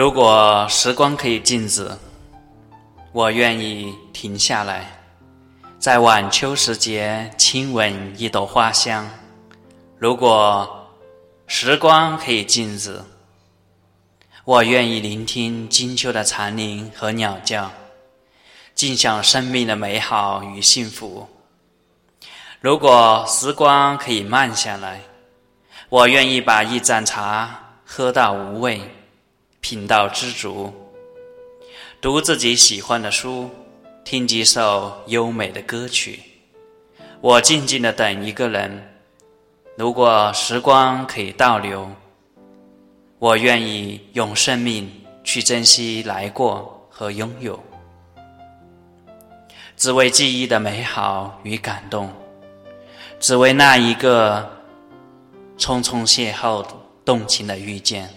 如果时光可以静止，我愿意停下来，在晚秋时节亲吻一朵花香。如果时光可以静止，我愿意聆听金秋的蝉鸣和鸟叫，尽享生命的美好与幸福。如果时光可以慢下来，我愿意把一盏茶喝到无味，品到知足，读自己喜欢的书，听几首优美的歌曲。我静静的等一个人。如果时光可以倒流，我愿意用生命去珍惜来过和拥有，只为记忆的美好与感动，只为那一个匆匆邂逅动情的遇见。